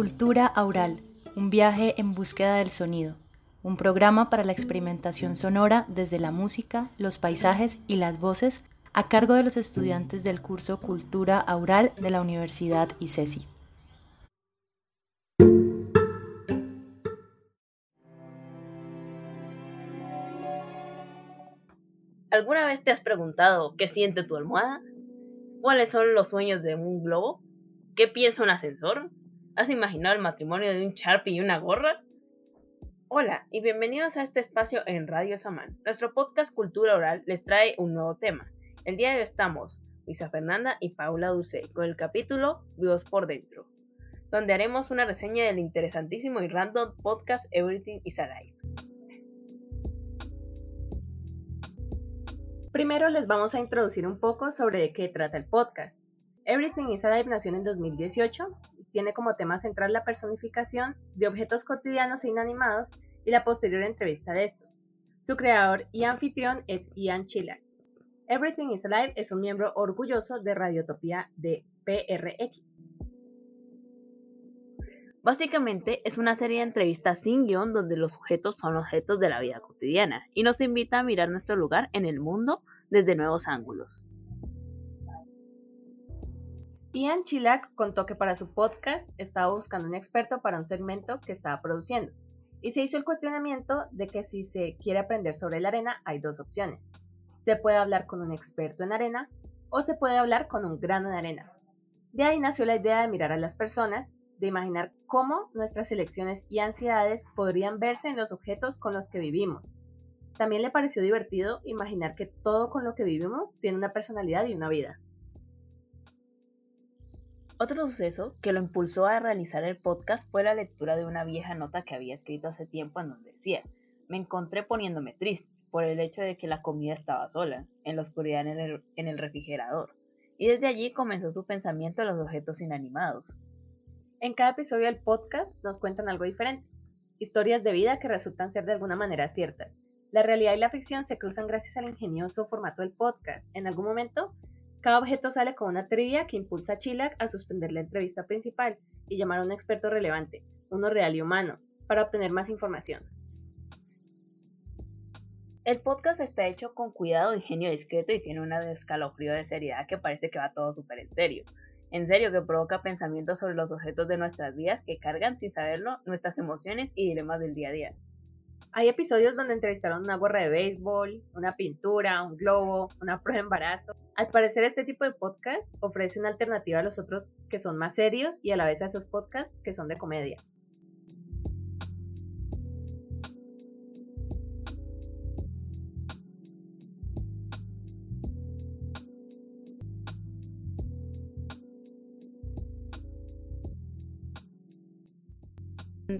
Cultura Aural, un viaje en búsqueda del sonido, un programa para la experimentación sonora desde la música, los paisajes y las voces a cargo de los estudiantes del curso Cultura Aural de la Universidad ICESI. ¿Alguna vez te has preguntado qué siente tu almohada? ¿Cuáles son los sueños de un globo? ¿Qué piensa un ascensor? ¿Has imaginado el matrimonio de un Sharpie y una gorra? Hola y bienvenidos a este espacio en Radio Samán. Nuestro podcast Cultura Oral les trae un nuevo tema. El día de hoy estamos Luisa Fernanda y Paula Dulce con el capítulo Vivos por Dentro, donde haremos una reseña del interesantísimo y random podcast Everything is Alive. Primero les vamos a introducir un poco sobre de qué trata el podcast. Everything is Alive nació en 2018 y tiene como tema central la personificación de objetos cotidianos e inanimados y la posterior entrevista de estos. Su creador y anfitrión es Ian Chilak. Everything is Alive es un miembro orgulloso de Radiotopía de PRX. Básicamente es una serie de entrevistas sin guion donde los sujetos son objetos de la vida cotidiana y nos invita a mirar nuestro lugar en el mundo desde nuevos ángulos. Ian Chilak contó que para su podcast estaba buscando un experto para un segmento que estaba produciendo y se hizo el cuestionamiento de que si se quiere aprender sobre la arena hay dos opciones. Se puede hablar con un experto en arena o se puede hablar con un grano de arena. De ahí nació la idea de mirar a las personas de imaginar cómo nuestras elecciones y ansiedades podrían verse en los objetos con los que vivimos. También le pareció divertido imaginar que todo con lo que vivimos tiene una personalidad y una vida. Otro suceso que lo impulsó a realizar el podcast fue la lectura de una vieja nota que había escrito hace tiempo en donde decía, me encontré poniéndome triste por el hecho de que la comida estaba sola, en la oscuridad en el, refrigerador, y desde allí comenzó su pensamiento en los objetos inanimados. En cada episodio del podcast nos cuentan algo diferente, historias de vida que resultan ser de alguna manera ciertas. La realidad y la ficción se cruzan gracias al ingenioso formato del podcast. En algún momento, cada objeto sale con una trivia que impulsa a Chilac a suspender la entrevista principal y llamar a un experto relevante, uno real y humano, para obtener más información. El podcast está hecho con cuidado, ingenio discreto y tiene una escalofrío de seriedad que parece que va todo súper en serio en serio que provoca pensamientos sobre los objetos de nuestras vidas que cargan sin saberlo nuestras emociones y dilemas del día a día. Hay episodios donde entrevistaron una gorra de béisbol, una pintura, un globo, una prueba de embarazo. Al parecer este tipo de podcast ofrece una alternativa a los otros que son más serios y a la vez a esos podcasts que son de comedia.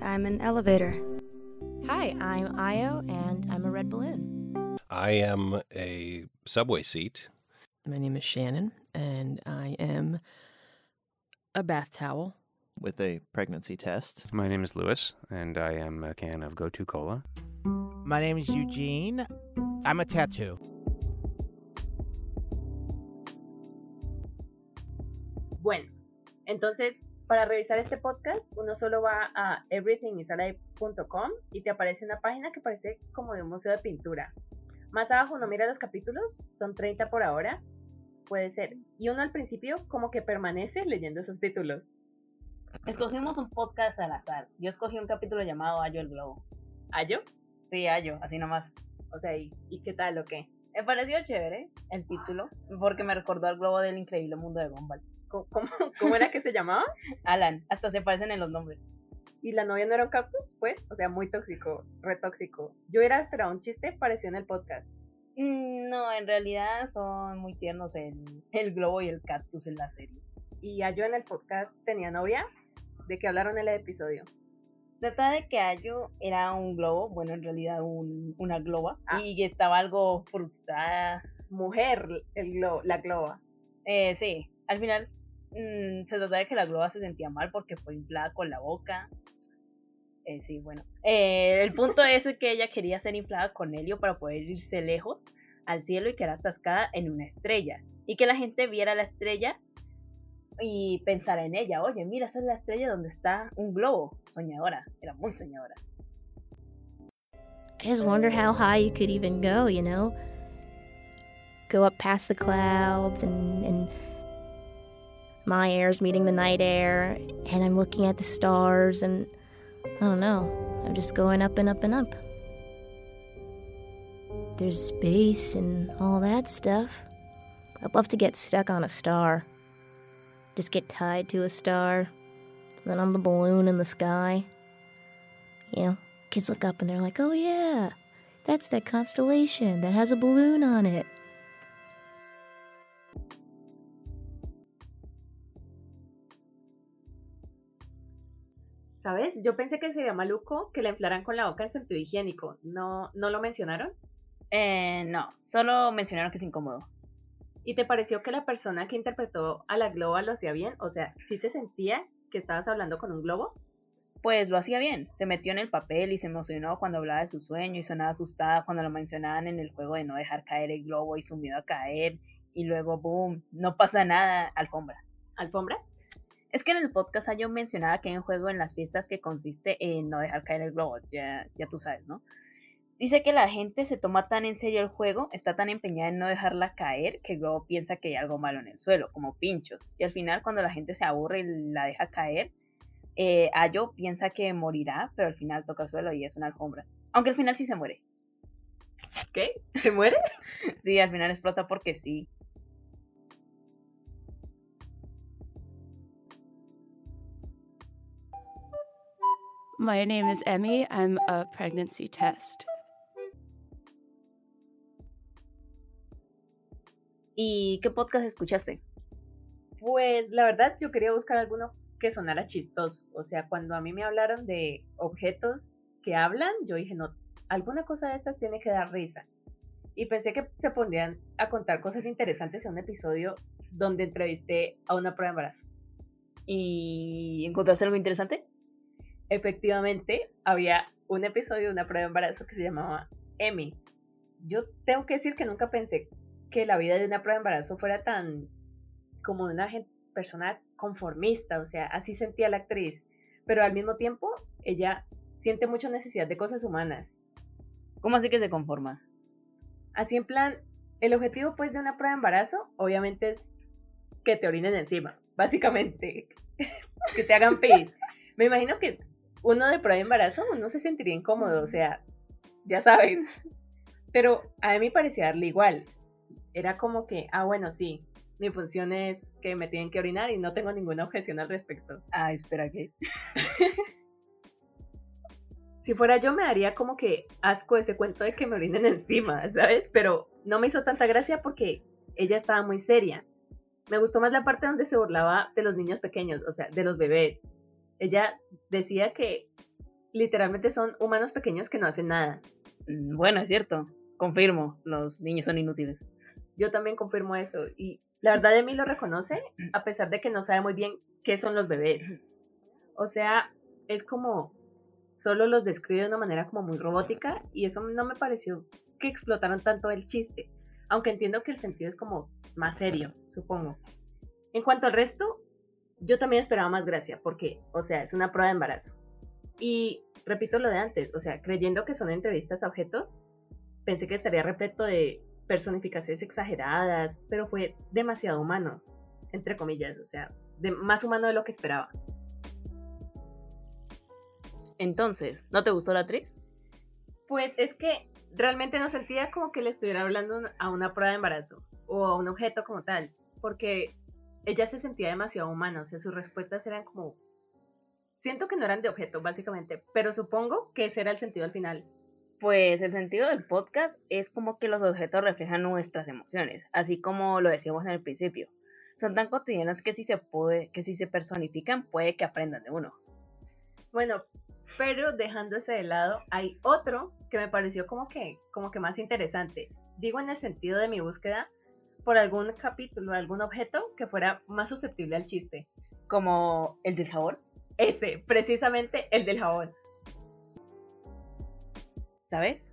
I'm an elevator. Hi, I'm Io, and I'm a red balloon. I am a subway seat. My name is Shannon, and I am a bath towel. With a pregnancy test. My name is Lewis, and I am a can of Go To Cola. My name is Eugene. I'm a tattoo. Bueno, entonces Para revisar este podcast, uno solo va a everythingisalive.com y te aparece una página que parece como de un museo de pintura. Más abajo uno mira los capítulos, son 30 por ahora, puede ser. Y uno al principio como que permanece leyendo esos títulos. Escogimos un podcast al azar. Yo escogí un capítulo llamado Ayo el Globo. ¿Ayo? Sí, Ayo, así nomás. O sea, ¿y, ¿y qué tal o qué? Me pareció chévere el título, porque me recordó al globo del increíble mundo de Gumball. ¿Cómo, era que se llamaba? Alan, hasta se parecen en los nombres. ¿Y la novia no era un cactus? Pues, o sea, muy tóxico, retóxico. Yo era esperado un chiste, pareció en el podcast. Mm, no, en realidad son muy tiernos el, el globo y el cactus en la serie. ¿Y Ayo en el podcast tenía novia? ¿De qué hablaron en el episodio? Trata de que Ayo era un globo, bueno, en realidad un, una globa, ah. y estaba algo frustrada. Mujer, el globo, la globa. Eh, sí, al final Mm, se trata de que la globa se sentía mal porque fue inflada con la boca. Eh, sí, bueno. Eh, el punto es que ella quería ser inflada con helio para poder irse lejos al cielo y quedar atascada en una estrella. Y que la gente viera la estrella y pensar en ella. Oye, mira, esa es la estrella donde está un globo. Soñadora, era muy soñadora. I just wonder how high you could even go, you know? Go up past the clouds and my air's meeting the night air, and I'm looking at the stars, and I don't know, I'm just going up and up and up. There's space and all that stuff. I'd love to get stuck on a star. Just get tied to a star. Then I'm the balloon in the sky. You know, kids look up and they're like, oh yeah, that's that constellation that has a balloon on it. ¿Sabes? Yo pensé que sería maluco que la inflaran con la boca en sentido higiénico. ¿No, ¿no lo mencionaron? Eh, no, solo mencionaron que es incómodo. ¿Y te pareció que la persona que interpretó a la globa lo hacía bien? O sea, ¿sí se sentía que estabas hablando con un globo? Pues lo hacía bien, se metió en el papel y se emocionó cuando hablaba de su sueño y sonaba asustada cuando lo mencionaban en el juego de no dejar caer el globo y su miedo a caer y luego, boom, no pasa nada, alfombra. ¿Alfombra? Es que en el podcast yo mencionaba que hay un juego en las fiestas que consiste en no dejar caer el globo, ya, ya tú sabes, ¿no? Dice que la gente se toma tan en serio el juego, está tan empeñada en no dejarla caer, que luego piensa que hay algo malo en el suelo, como pinchos. Y al final, cuando la gente se aburre y la deja caer, eh, Ayo piensa que morirá, pero al final toca el suelo y es una alfombra. Aunque al final sí se muere. ¿Qué? ¿Se muere? sí, al final explota porque sí. My name is Emmy. I'm a pregnancy test. ¿Y qué podcast escuchaste? Pues la verdad yo quería buscar alguno que sonara chistoso. O sea, cuando a mí me hablaron de objetos que hablan, yo dije, no, alguna cosa de estas tiene que dar risa. Y pensé que se pondrían a contar cosas interesantes en un episodio donde entrevisté a una prueba de embarazo. ¿Y encontraste algo interesante? Efectivamente, había un episodio de una prueba de embarazo que se llamaba Emmy. Yo tengo que decir que nunca pensé que la vida de una prueba de embarazo fuera tan como de una persona conformista, o sea, así sentía la actriz, pero al mismo tiempo ella siente mucha necesidad de cosas humanas. ¿Cómo así que se conforma? Así en plan, el objetivo pues de una prueba de embarazo obviamente es que te orinen encima, básicamente, que te hagan pis. Me imagino que uno de prueba de embarazo uno se sentiría incómodo, o sea, ya saben. Pero a mí parecía darle igual era como que, ah, bueno, sí, mi función es que me tienen que orinar y no tengo ninguna objeción al respecto. Ah, espera, ¿qué? si fuera yo me daría como que asco ese cuento de que me orinen encima, ¿sabes? Pero no me hizo tanta gracia porque ella estaba muy seria. Me gustó más la parte donde se burlaba de los niños pequeños, o sea, de los bebés. Ella decía que literalmente son humanos pequeños que no hacen nada. Mm, bueno, es cierto. Confirmo, los niños son inútiles. Yo también confirmo eso. Y la verdad de mí lo reconoce, a pesar de que no sabe muy bien qué son los bebés. O sea, es como solo los describe de una manera como muy robótica y eso no me pareció que explotaron tanto el chiste. Aunque entiendo que el sentido es como más serio, supongo. En cuanto al resto, yo también esperaba más gracia porque, o sea, es una prueba de embarazo. Y repito lo de antes, o sea, creyendo que son entrevistas a objetos, pensé que estaría repleto de personificaciones exageradas, pero fue demasiado humano, entre comillas, o sea, más humano de lo que esperaba. Entonces, ¿no te gustó la actriz? Pues es que realmente no sentía como que le estuviera hablando a una prueba de embarazo o a un objeto como tal, porque ella se sentía demasiado humana, o sea, sus respuestas eran como... Siento que no eran de objeto, básicamente, pero supongo que ese era el sentido al final, pues el sentido del podcast es como que los objetos reflejan nuestras emociones, así como lo decíamos en el principio. Son tan cotidianas que si se puede, que si se personifican, puede que aprendan de uno. Bueno, pero dejando ese de lado, hay otro que me pareció como que, como que más interesante. Digo en el sentido de mi búsqueda por algún capítulo, algún objeto que fuera más susceptible al chiste. Como el del jabón. Ese, precisamente el del jabón. ¿sabes?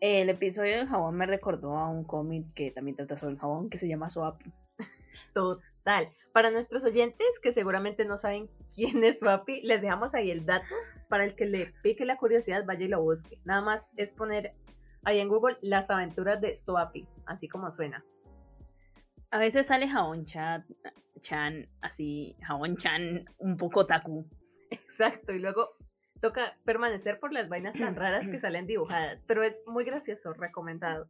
El episodio del jabón me recordó a un cómic que también trata sobre el jabón que se llama Soap. Total. Para nuestros oyentes que seguramente no saben quién es Swapi, les dejamos ahí el dato para el que le pique la curiosidad, vaya y lo busque. Nada más es poner ahí en Google las aventuras de Swapi, así como suena. A veces sale Jabón Chan, Chan, así, Jabón Chan, un poco taku. Exacto, y luego toca permanecer por las vainas tan raras que salen dibujadas, pero es muy gracioso, recomendado.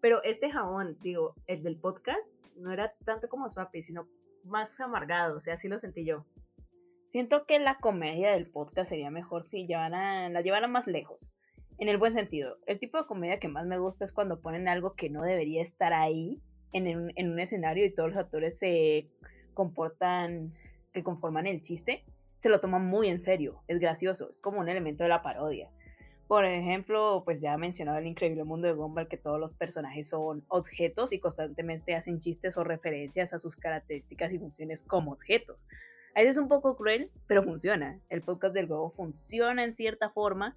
Pero este jabón, digo, el del podcast, no era tanto como Swapi, sino más amargado, o sea, así lo sentí yo. Siento que la comedia del podcast sería mejor si llevaran, la llevaran más lejos. En el buen sentido. El tipo de comedia que más me gusta es cuando ponen algo que no debería estar ahí en en un escenario y todos los actores se comportan, que conforman el chiste, se lo toman muy en serio. Es gracioso, es como un elemento de la parodia. Por ejemplo, pues ya he mencionado el increíble mundo de Gumball que todos los personajes son objetos y constantemente hacen chistes o referencias a sus características y funciones como objetos. A veces es un poco cruel, pero funciona. El podcast del globo funciona en cierta forma.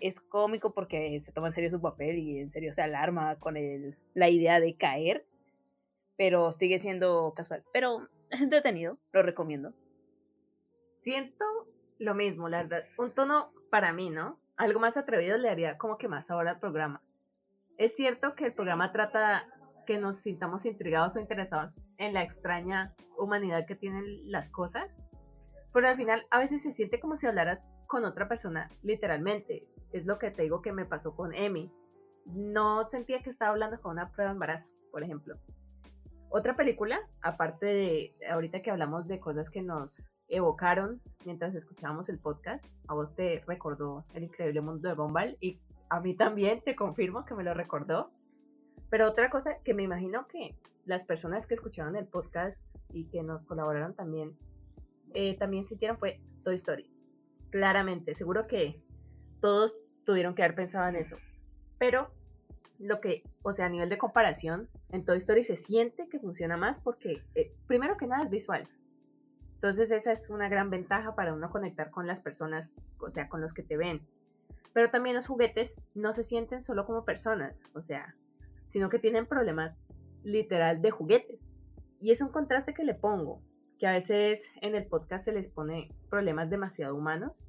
Es cómico porque se toma en serio su papel y en serio se alarma con el, la idea de caer, pero sigue siendo casual. Pero es entretenido, lo recomiendo. Siento lo mismo, la verdad. Un tono para mí, ¿no? algo más atrevido le haría como que más ahora al programa. Es cierto que el programa trata que nos sintamos intrigados o interesados en la extraña humanidad que tienen las cosas, pero al final a veces se siente como si hablaras con otra persona, literalmente. Es lo que te digo que me pasó con Emi. No sentía que estaba hablando con una prueba de embarazo, por ejemplo. Otra película, aparte de ahorita que hablamos de cosas que nos evocaron mientras escuchábamos el podcast. A vos te recordó el increíble mundo de Gumball y a mí también te confirmo que me lo recordó. Pero otra cosa que me imagino que las personas que escucharon el podcast y que nos colaboraron también, eh, también sintieron fue Toy Story. Claramente, seguro que todos tuvieron que haber pensado en eso. Pero lo que, o sea, a nivel de comparación, en Toy Story se siente que funciona más porque, eh, primero que nada, es visual. Entonces esa es una gran ventaja para uno conectar con las personas, o sea, con los que te ven. Pero también los juguetes no se sienten solo como personas, o sea, sino que tienen problemas literal de juguetes. Y es un contraste que le pongo, que a veces en el podcast se les pone problemas demasiado humanos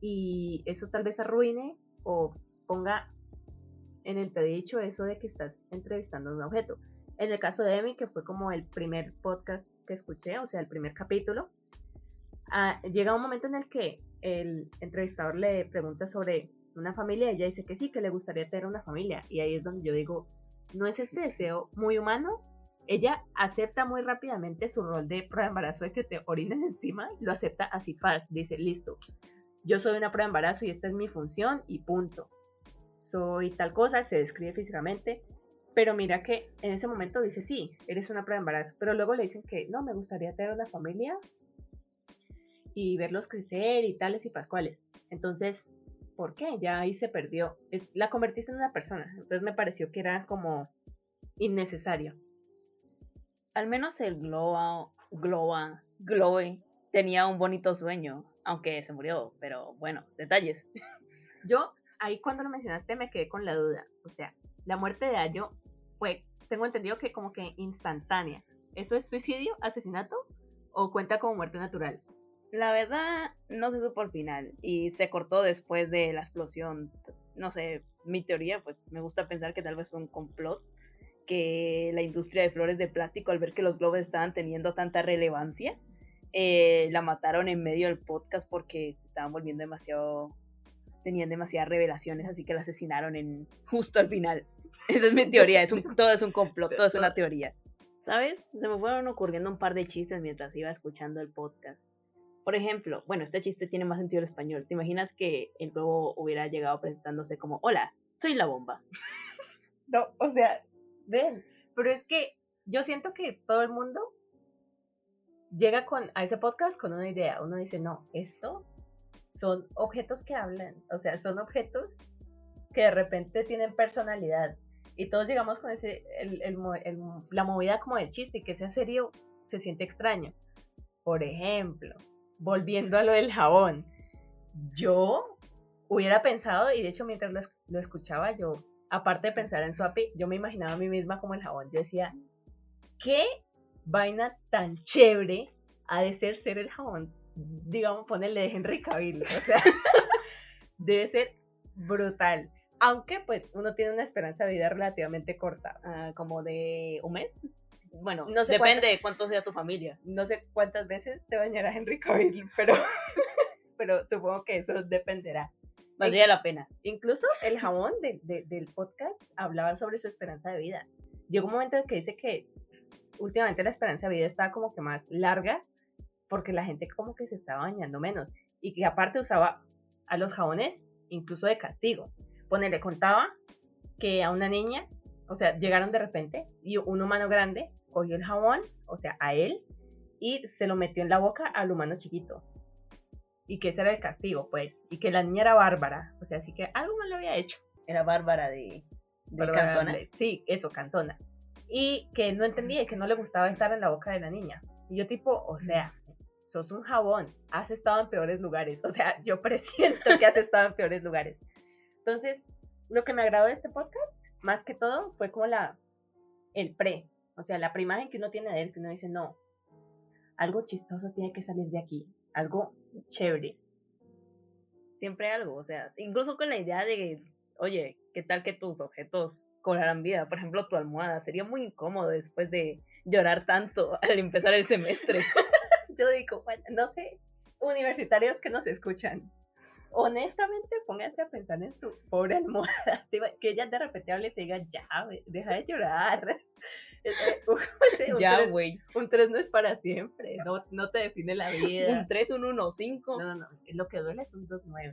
y eso tal vez arruine o ponga en entredicho eso de que estás entrevistando un objeto. En el caso de Emi, que fue como el primer podcast que escuché, o sea, el primer capítulo, ah, llega un momento en el que el entrevistador le pregunta sobre una familia y ella dice que sí, que le gustaría tener una familia. Y ahí es donde yo digo, ¿no es este deseo muy humano? Ella acepta muy rápidamente su rol de prueba de embarazo de que te orinen encima, lo acepta así fast, dice, listo, yo soy una prueba de embarazo y esta es mi función y punto. Soy tal cosa, se describe físicamente, pero mira que en ese momento dice, sí, eres una prueba de embarazo. Pero luego le dicen que no, me gustaría tener una familia y verlos crecer y tales y pascuales. Entonces, ¿por qué? Ya ahí se perdió. Es, la convertiste en una persona. Entonces me pareció que era como innecesario. Al menos el Gloa, Gloa, Gloe tenía un bonito sueño, aunque se murió, pero bueno, detalles. Yo ahí cuando lo mencionaste me quedé con la duda. O sea, la muerte de Ayo fue, tengo entendido que como que instantánea. ¿Eso es suicidio, asesinato o cuenta como muerte natural? La verdad, no se supo al final y se cortó después de la explosión. No sé, mi teoría, pues me gusta pensar que tal vez fue un complot, que la industria de flores de plástico, al ver que los globos estaban teniendo tanta relevancia, eh, la mataron en medio del podcast porque se estaban volviendo demasiado, tenían demasiadas revelaciones, así que la asesinaron en justo al final. Esa es mi teoría, es un, todo es un complot, todo es una teoría. ¿Sabes? Se me fueron ocurriendo un par de chistes mientras iba escuchando el podcast. Por ejemplo, bueno, este chiste tiene más sentido en español. ¿Te imaginas que el globo hubiera llegado presentándose como, hola, soy la bomba? No, o sea, ven, pero es que yo siento que todo el mundo llega con, a ese podcast con una idea. Uno dice, no, esto son objetos que hablan, o sea, son objetos que de repente tienen personalidad y todos llegamos con ese, la movida como del chiste, que sea serio se siente extraño. Por ejemplo, volviendo a lo del jabón, yo hubiera pensado, y de hecho mientras lo, escuchaba, yo, aparte de pensar en Swapi, yo me imaginaba a mí misma como el jabón. Yo decía, ¿qué vaina tan chévere ha de ser ser el jabón, digamos, ponerle de Henry Cavill. O sea, debe ser brutal. Aunque pues uno tiene una esperanza de vida relativamente corta. Ah, como de un mes. Bueno, No sé depende cuánto- de cuánto sea tu familia. No sé cuántas veces te bañará Henry Cavill, pero, pero supongo que eso dependerá. Valdría la pena. Incluso el jabón de- de- del podcast hablaba sobre su esperanza de vida. Llegó un momento en que dice que últimamente la esperanza de vida estaba como que más larga porque la gente como que se estaba bañando menos y que aparte usaba a los jabones incluso de castigo. Ponele, contaba que a una niña, o sea, llegaron de repente y un humano grande cogió el jabón, o sea, a él, y se lo metió en la boca al humano chiquito. Y que ese era el castigo, pues. Y que la niña era bárbara. O sea, así que algo mal lo había hecho. Era Bárbara de, de Bárbara Canzona. de- Sí, eso, canzona. Y que no entendía y que no le gustaba estar en la boca de la niña. Y yo tipo, o sea, sos un jabón, has estado en peores lugares. O sea, yo presiento que has estado en peores lugares. Entonces, lo que me agradó de este podcast, más que todo, fue como la, el pre. O sea, la imagen que uno tiene de él, que uno dice, no, algo chistoso tiene que salir de aquí. Algo chévere. Siempre algo, o sea, incluso con la idea de oye, ¿qué tal que tus objetos cobrarán vida? Por ejemplo, tu almohada. Sería muy incómodo después de llorar tanto al empezar el semestre. yo digo, bueno, no sé, universitarios que nos escuchan, honestamente pónganse a pensar en su pobre almohada, que ella de repente hable y te diga, ya, deja de llorar. Eh, eh, sé, un ya, güey. Un 3 no es para siempre, no, no te define la vida. Un 3, un 1, 5. No, no, no, lo que duele es un 2-9.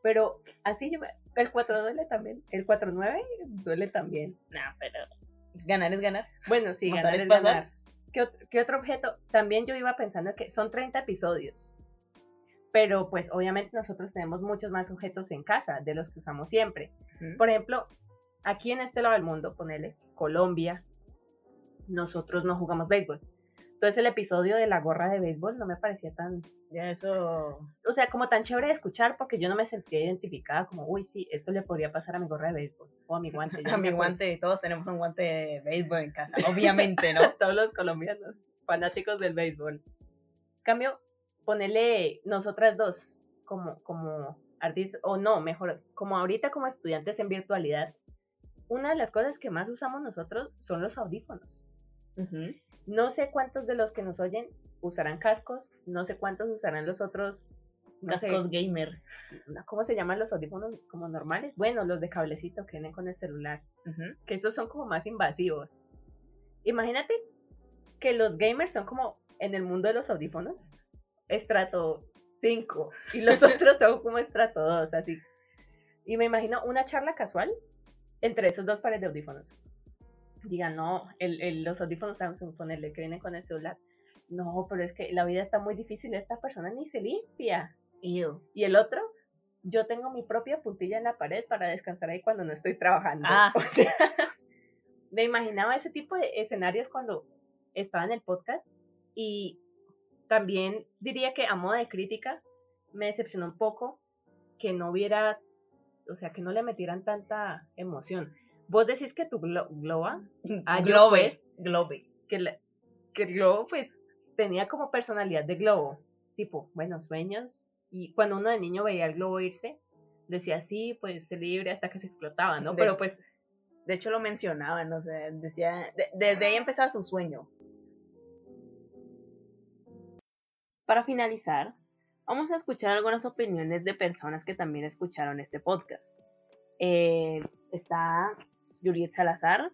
Pero así yo, me- el 4 duele también, el 4-9 duele también. No, pero ganar es ganar. Bueno, sí, Pasar ganar es es pasar. ganar. ¿Qué, ot- qué otro objeto? También yo iba pensando que son 30 episodios. Pero pues obviamente nosotros tenemos muchos más objetos en casa de los que usamos siempre. Por ejemplo, aquí en este lado del mundo, ponele Colombia, nosotros no jugamos béisbol. Entonces el episodio de la gorra de béisbol no me parecía tan, Ya eso. o sea, como tan chévere de escuchar porque yo no me sentía identificada como, uy, sí, esto le podría pasar a mi gorra de béisbol o a mi guante. A mi guante, todos tenemos un guante de béisbol en casa, obviamente, ¿no? todos los colombianos fanáticos del béisbol. Cambio, ponele nosotras dos como, como artistas, o no, mejor, como ahorita como estudiantes en virtualidad, una de las cosas que más usamos nosotros son los audífonos. No sé cuántos de los que nos oyen usarán cascos, no sé cuántos usarán los otros no sé, Cascos gamer. ¿Cómo se llaman los audífonos como normales? Bueno, los de cablecito que vienen con el celular que esos son como más invasivos. Imagínate que los gamers son como en el mundo de los audífonos, estrato 5, y los otros son como estrato 2, así. Y me imagino una charla casual entre esos dos pares de audífonos. Digan, no, el, el- los audífonos Samsung, ponerle que vienen con el celular. No, pero es que la vida está muy difícil, esta persona ni se limpia. Ew. Y el otro, yo tengo mi propia puntilla en la pared para descansar ahí cuando no estoy trabajando. Ah. O sea, me imaginaba ese tipo de escenarios cuando estaba en el podcast y también diría que a modo de crítica me decepcionó un poco que no hubiera, o sea, que no le metieran tanta emoción. Vos decís que tu glo- globa, ah, yo, Globe. pues, globe, que, la- que el globo pues tenía como personalidad de globo, tipo, buenos sueños, y cuando uno de niño veía el globo irse, decía, sí, pues se libre hasta que se explotaba, ¿no? De- Pero pues De hecho, lo mencionaban, o sea, decía. de- desde ahí empezaba su sueño. Para finalizar, vamos a escuchar algunas opiniones de personas que también escucharon este podcast. Eh, está Juliet Salazar,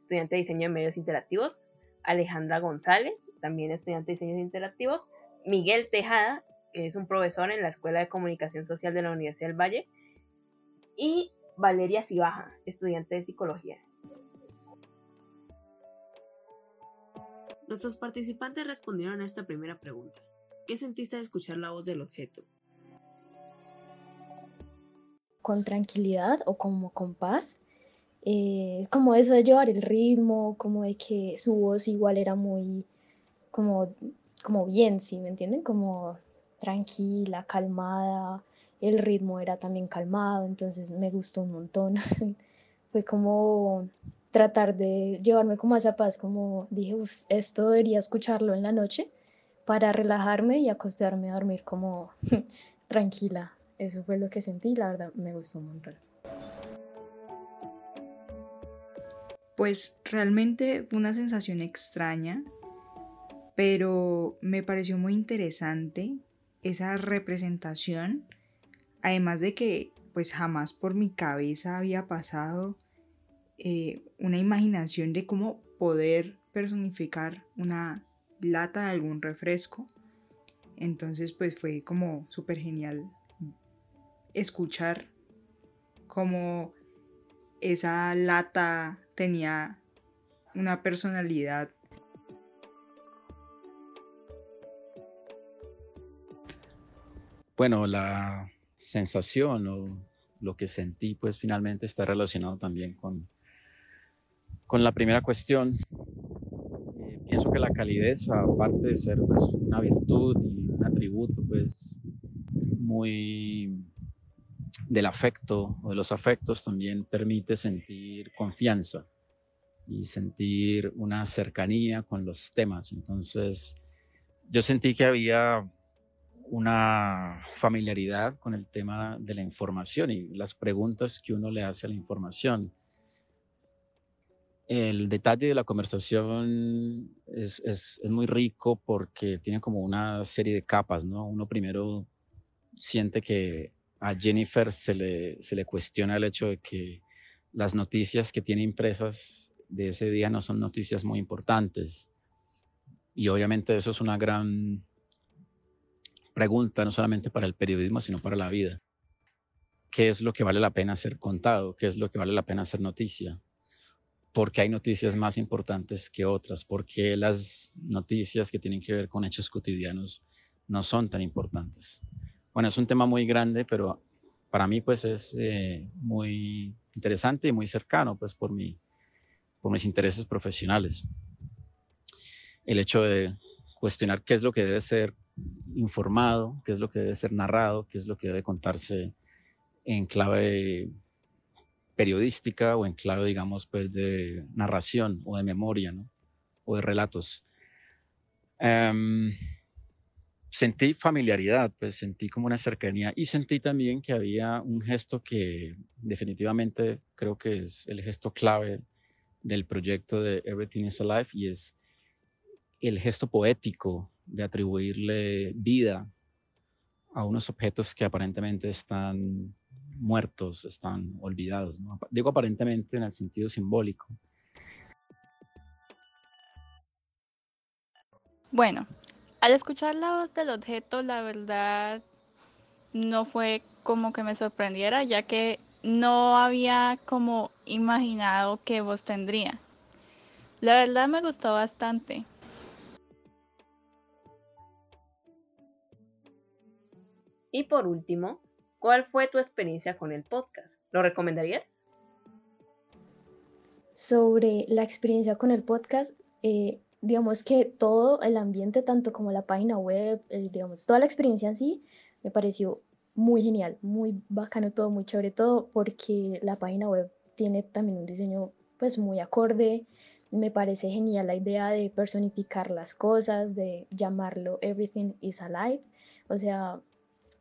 estudiante de diseño de medios interactivos, Alejandra González, también estudiante de diseños interactivos, Miguel Tejada, que es un profesor en la Escuela de Comunicación Social de la Universidad del Valle, y Valeria Cibaja, estudiante de psicología. Nuestros participantes respondieron a esta primera pregunta. ¿Qué sentiste al escuchar la voz del objeto? con tranquilidad o como con paz. Eh, como eso de llevar el ritmo, como de que su voz igual era muy, como, como bien, ¿sí me entienden? Como tranquila, calmada, el ritmo era también calmado, entonces me gustó un montón. Fue como tratar de llevarme como a esa paz, como dije, esto debería escucharlo en la noche para relajarme y acostarme a dormir como tranquila. Eso fue lo que sentí, la verdad me gustó un montón. Pues realmente fue una sensación extraña, pero me pareció muy interesante esa representación, además de que pues jamás por mi cabeza había pasado eh, una imaginación de cómo poder personificar una lata de algún refresco. Entonces pues fue como súper genial escuchar cómo esa lata tenía una personalidad. Bueno, la sensación o lo que sentí pues finalmente está relacionado también con, con la primera cuestión. Eh, pienso que la calidez, aparte de ser pues, una virtud y un atributo pues muy del afecto o de los afectos también permite sentir confianza y sentir una cercanía con los temas. Entonces, yo sentí que había una familiaridad con el tema de la información y las preguntas que uno le hace a la información. El detalle de la conversación es, es, es muy rico porque tiene como una serie de capas, ¿no? Uno primero siente que a Jennifer se le, se le cuestiona el hecho de que las noticias que tiene impresas de ese día no son noticias muy importantes. Y obviamente eso es una gran pregunta, no solamente para el periodismo, sino para la vida. ¿Qué es lo que vale la pena ser contado? ¿Qué es lo que vale la pena ser noticia? Porque hay noticias más importantes que otras? Porque las noticias que tienen que ver con hechos cotidianos no son tan importantes? Bueno, es un tema muy grande, pero para mí pues es eh, muy interesante y muy cercano pues por, mi, por mis intereses profesionales. El hecho de cuestionar qué es lo que debe ser informado, qué es lo que debe ser narrado, qué es lo que debe contarse en clave periodística o en clave, digamos, pues de narración o de memoria, ¿no? O de relatos. Em, sentí familiaridad, pues sentí como una cercanía y sentí también que había un gesto que definitivamente creo que es el gesto clave del proyecto de Everything is Alive y es el gesto poético de atribuirle vida a unos objetos que aparentemente están muertos, están olvidados. Digo aparentemente en el sentido simbólico. Bueno, al escuchar la voz del objeto, la verdad no fue como que me sorprendiera, ya que no había como imaginado qué voz tendría. La verdad me gustó bastante. Y por último, ¿cuál fue tu experiencia con el podcast? ¿Lo recomendarías? Sobre la experiencia con el podcast, eh, digamos que todo el ambiente, tanto como la página web, digamos, toda la experiencia en sí, me pareció muy genial, muy bacano todo, muy chévere todo, porque la página web tiene también un diseño pues muy acorde. Me parece genial la idea de personificar las cosas, de llamarlo Everything is Alive. O sea,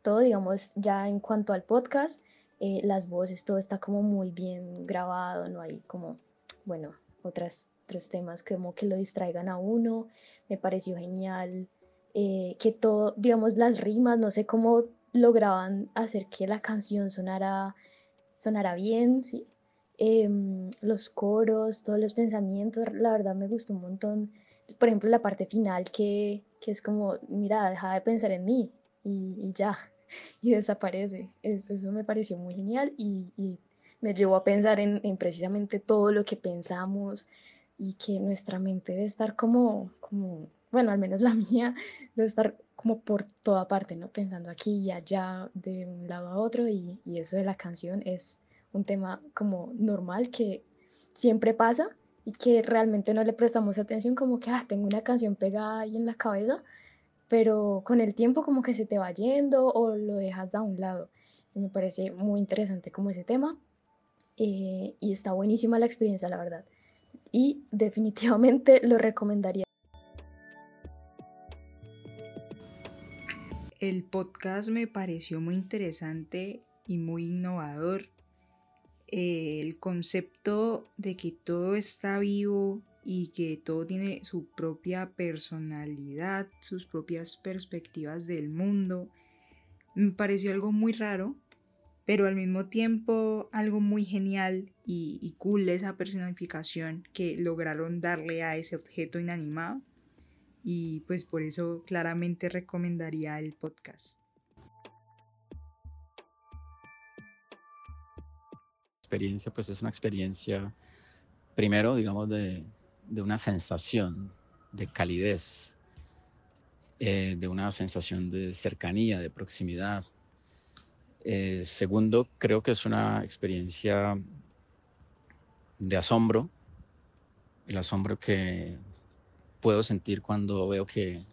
todo, digamos, ya en cuanto al podcast, eh, las voces, todo está como muy bien grabado, no hay como, bueno, otras otros temas como que lo distraigan a uno, me pareció genial, eh, que todo, digamos, las rimas, no sé cómo lograban hacer que la canción sonara, sonara bien, ¿sí? Em, los coros, todos los pensamientos, la verdad me gustó un montón. Por ejemplo, la parte final que, que es como, mira, deja de pensar en mí y, ya, y desaparece. eso me pareció muy genial y, y me llevó a pensar en, en, precisamente todo lo que pensamos, y que nuestra mente debe estar como, como, bueno, al menos la mía, debe estar como por toda parte, ¿no? Pensando aquí y allá, de un lado a otro, y, y eso de la canción es un tema como normal que siempre pasa y que realmente no le prestamos atención, como que, ah, tengo una canción pegada ahí en la cabeza, pero con el tiempo como que se te va yendo o lo dejas a un lado. Y me parece muy interesante como ese tema eh, y está buenísima la experiencia, la verdad. Y definitivamente lo recomendaría. El podcast me pareció muy interesante y muy innovador. El concepto de que todo está vivo y que todo tiene su propia personalidad, sus propias perspectivas del mundo, me pareció algo muy raro, pero al mismo tiempo algo muy genial y, cool esa personificación que lograron darle a ese objeto inanimado. Y pues por eso claramente recomendaría el podcast. experiencia pues es una experiencia primero digamos de, de una sensación de calidez, eh, de una sensación de cercanía, de proximidad. Eh, segundo, creo que es una experiencia de asombro, el asombro que puedo sentir cuando veo que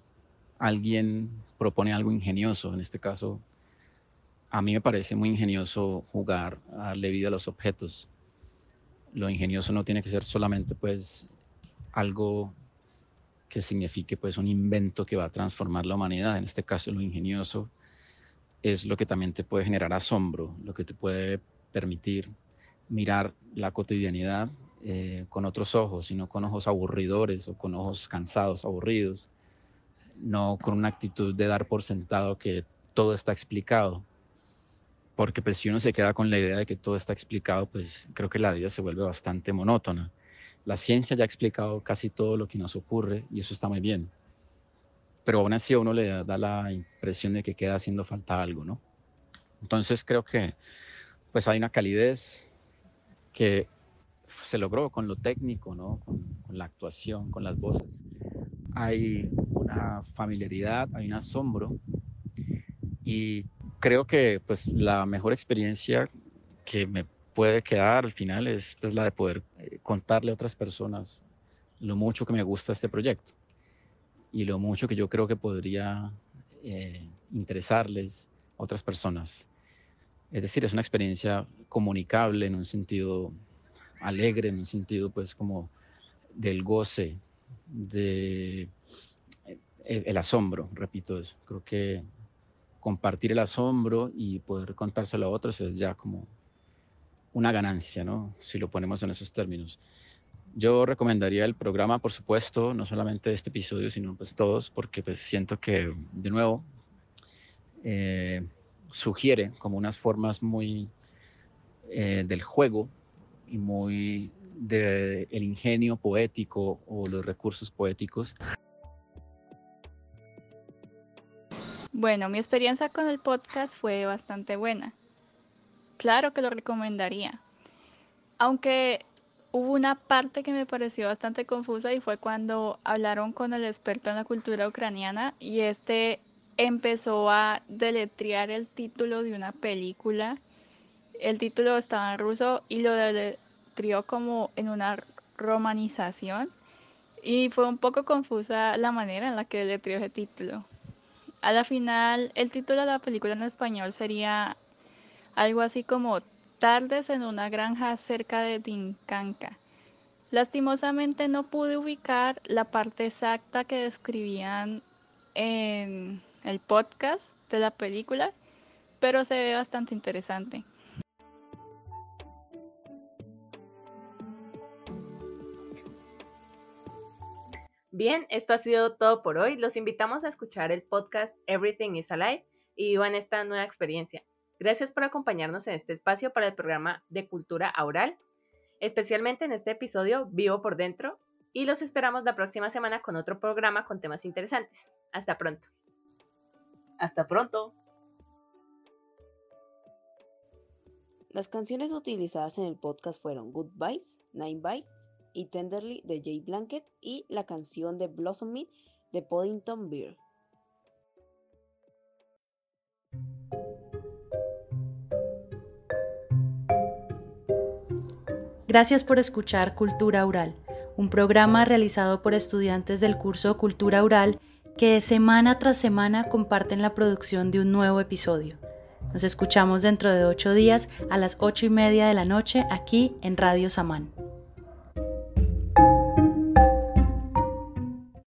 alguien propone algo ingenioso, en este caso, a mí me parece muy ingenioso jugar a darle vida a los objetos. Lo ingenioso no tiene que ser solamente pues algo que signifique pues un invento que va a transformar la humanidad, en este caso lo ingenioso, es lo que también te puede generar asombro, lo que te puede permitir mirar la cotidianidad eh, con otros ojos, sino con ojos aburridores o con ojos cansados, aburridos, no con una actitud de dar por sentado que todo está explicado, porque pues si uno se queda con la idea de que todo está explicado, pues creo que la vida se vuelve bastante monótona. La ciencia ya ha explicado casi todo lo que nos ocurre y eso está muy bien. Pero aún así a uno le da la impresión de que queda haciendo falta algo, ¿no? Entonces creo que pues hay una calidez que se logró con lo técnico, ¿no? Con, la actuación, con las voces. Hay una familiaridad, hay un asombro y creo que pues la mejor experiencia que me puede quedar al final es pues, la de poder eh, contarle a otras personas lo mucho que me gusta este proyecto y lo mucho que yo creo que podría eh, interesarles a otras personas. Es decir, es una experiencia comunicable en un sentido alegre, en un sentido pues como del goce, de eh, el asombro, repito eso. Creo que compartir el asombro y poder contárselo a otros es ya como una ganancia, ¿no? Si lo ponemos en esos términos. Yo recomendaría el programa, por supuesto, no solamente este episodio, sino pues todos, porque pues siento que, de nuevo, eh, sugiere como unas formas muy eh, del juego y muy del el ingenio poético o los recursos poéticos. Bueno, mi experiencia con el podcast fue bastante buena claro que lo recomendaría. Aunque hubo una parte que me pareció bastante confusa y fue cuando hablaron con el experto en la cultura ucraniana y este empezó a deletrear el título de una película. El título estaba en ruso y lo deletreó como en una romanización y fue un poco confusa la manera en la que deletreó ese título. A la final, el título de la película en español sería algo así como tardes en una granja cerca de Dinkanka. Lastimosamente no pude ubicar la parte exacta que describían en el podcast de la película, pero se ve bastante interesante. Bien, esto ha sido todo por hoy. Los invitamos a escuchar el podcast Everything is Alive y vivan esta nueva experiencia. Gracias por acompañarnos en este espacio para el programa de Cultura Aural, especialmente en este episodio Vivo por Dentro, y los esperamos la próxima semana con otro programa con temas interesantes. Hasta pronto. Hasta pronto. Las canciones utilizadas en el podcast fueron Goodbyes, Nine Bites y Tenderly de Jay Blanket y la canción de Blossom Me de Poddington Beer. Gracias por escuchar Cultura Oral, un programa realizado por estudiantes del curso Cultura Oral que semana tras semana comparten la producción de un nuevo episodio. Nos escuchamos dentro de ocho días a las ocho y media de la noche aquí en Radio Samán.